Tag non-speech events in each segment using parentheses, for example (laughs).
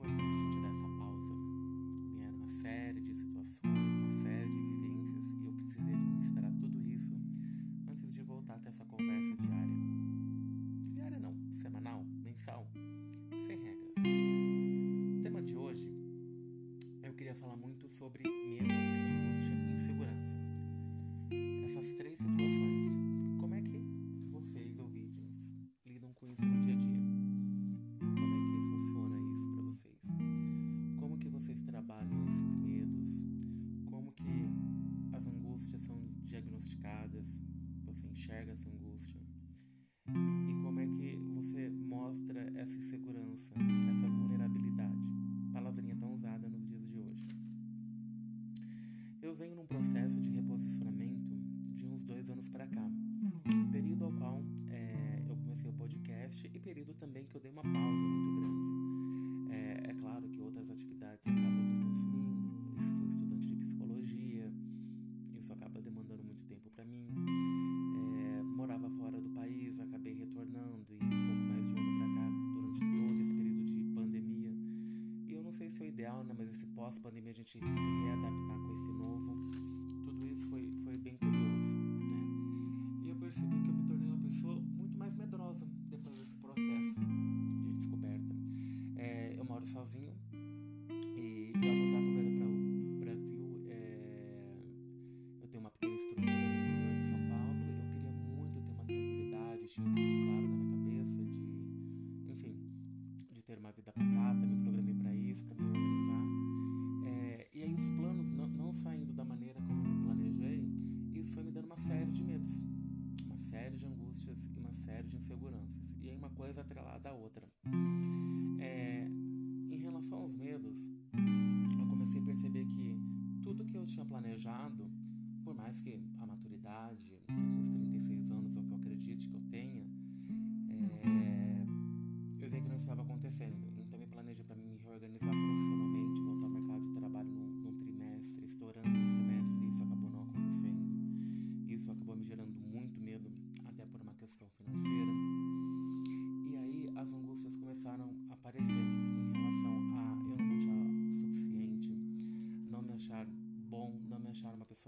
importante a gente dar essa pausa. Vieram uma série de a gente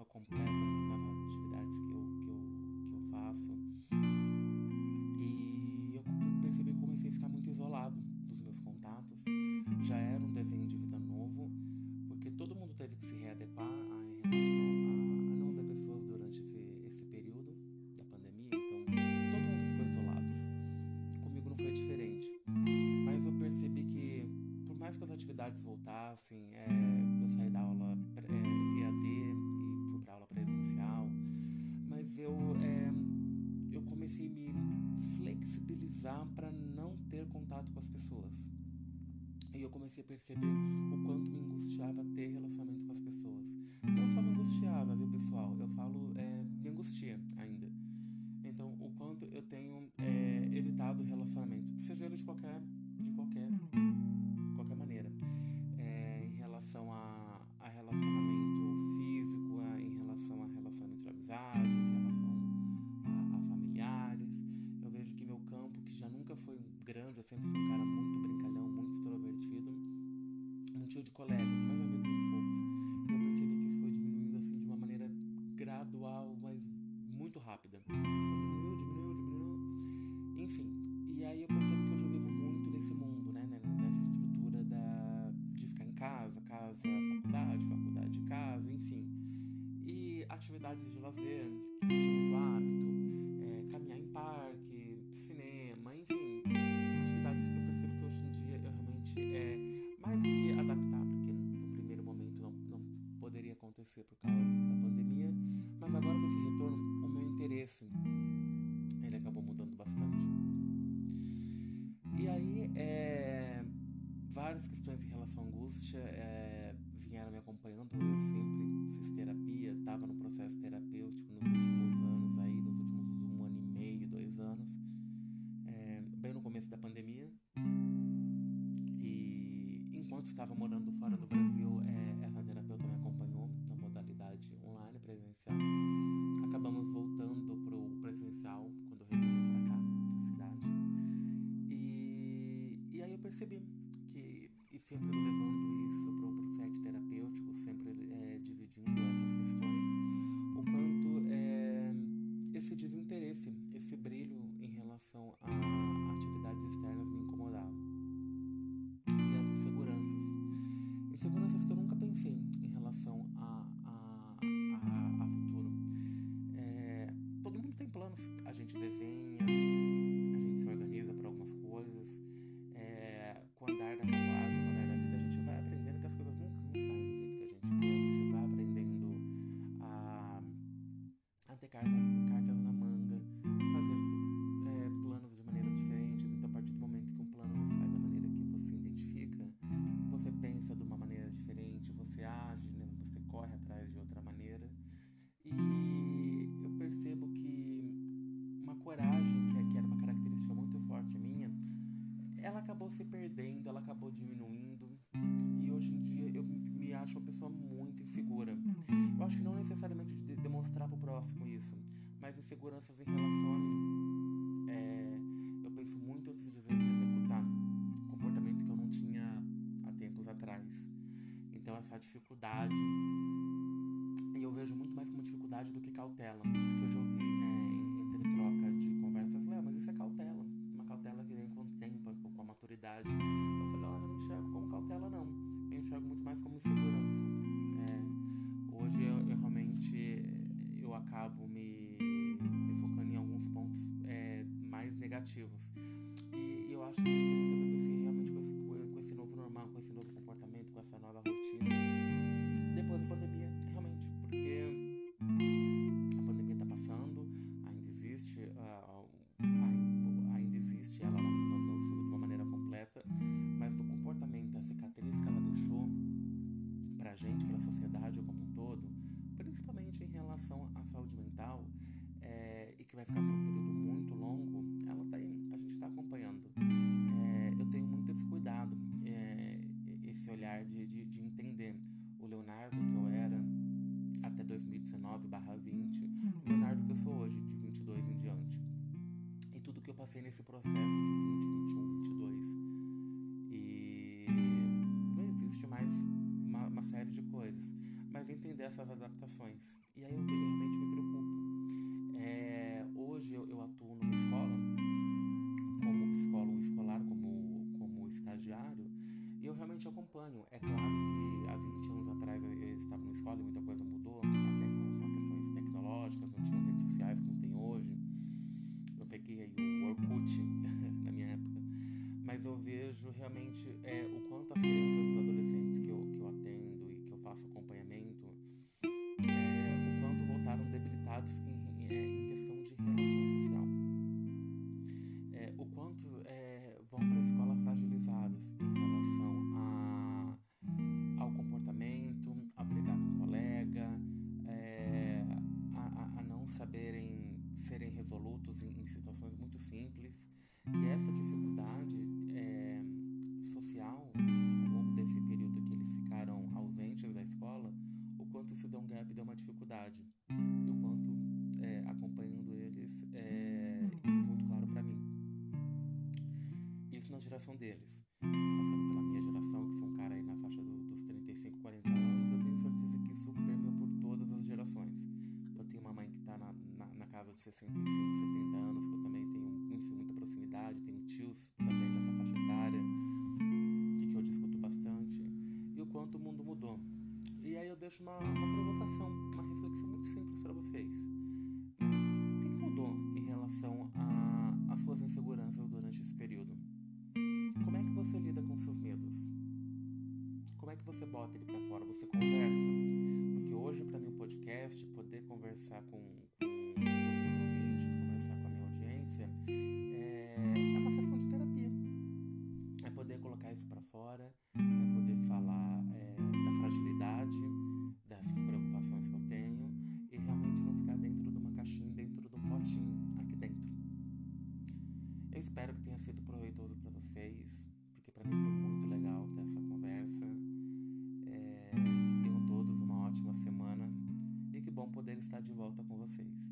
pessoa completa das atividades que eu, que eu, que eu faço. E eu percebi que comecei a ficar muito isolado dos meus contatos. Já era um desenho de vida novo, porque todo mundo teve que se readequar à relação atividades voltassem, é, eu saí da aula eu, é, eu comecei a me flexibilizar para não ter contato com as pessoas. E eu comecei a perceber o quanto me angustiava ter relacionamento com as pessoas. Não só me angustiava, viu, pessoal? Eu falo, onde eu sempre fui um cara muito brincalhão, muito extrovertido, um tio de colegas, mas menos muito poucos. Eu percebi que isso foi diminuindo assim de uma maneira gradual, mas muito rápida. Diminuiu, diminuiu, diminuiu. Enfim, e aí eu percebo que hoje eu vivo muito nesse mundo, né, né? Nessa estrutura da, de ficar em casa, casa, faculdade, faculdade, casa, enfim. E atividades de lazer, ele acabou mudando bastante. E aí, é, várias questões em relação à angústia é, vieram me acompanhando. Eu sempre fiz terapia, estava no processo terapêutico nos últimos anos, aí, nos últimos um ano e meio, dois anos, é, bem no começo da pandemia. E enquanto estava morando fora do Brasil, é, a gente desenha pessoa muito insegura. Eu acho que não necessariamente de demonstrar pro próximo isso, mas inseguranças em relação a mim. É, eu penso muito antes de, executar comportamento que eu não tinha há tempos atrás. Então essa dificuldade e eu vejo muito mais como dificuldade do que cautela, porque eu já ouvi relação à saúde mental é, e que vai ficar por um período muito longo, ela tá a gente está acompanhando. É, eu tenho muito esse cuidado, é, esse olhar de, de, de, entender o Leonardo que eu era até 2019/20, o Leonardo que eu sou hoje, de 22 em diante. E tudo que eu passei nesse processo de 20, 21, 22. E não existe mais uma, uma série de coisas, mas entender essas adaptações. E aí eu realmente e eu realmente acompanho. É claro que há 20 anos atrás eu estava na escola e muita coisa mudou, até em relação a questões tecnológicas, não tinha redes sociais como tem hoje. Eu peguei aí o Orkut (laughs) na minha época. Mas eu vejo realmente é, o quanto as crianças Uma, uma provocação, uma reflexão muito simples para vocês. O que, que mudou em relação às suas inseguranças durante esse período? Como é que você lida com seus medos? Como é que você bota ele para fora? Você estar de volta com vocês.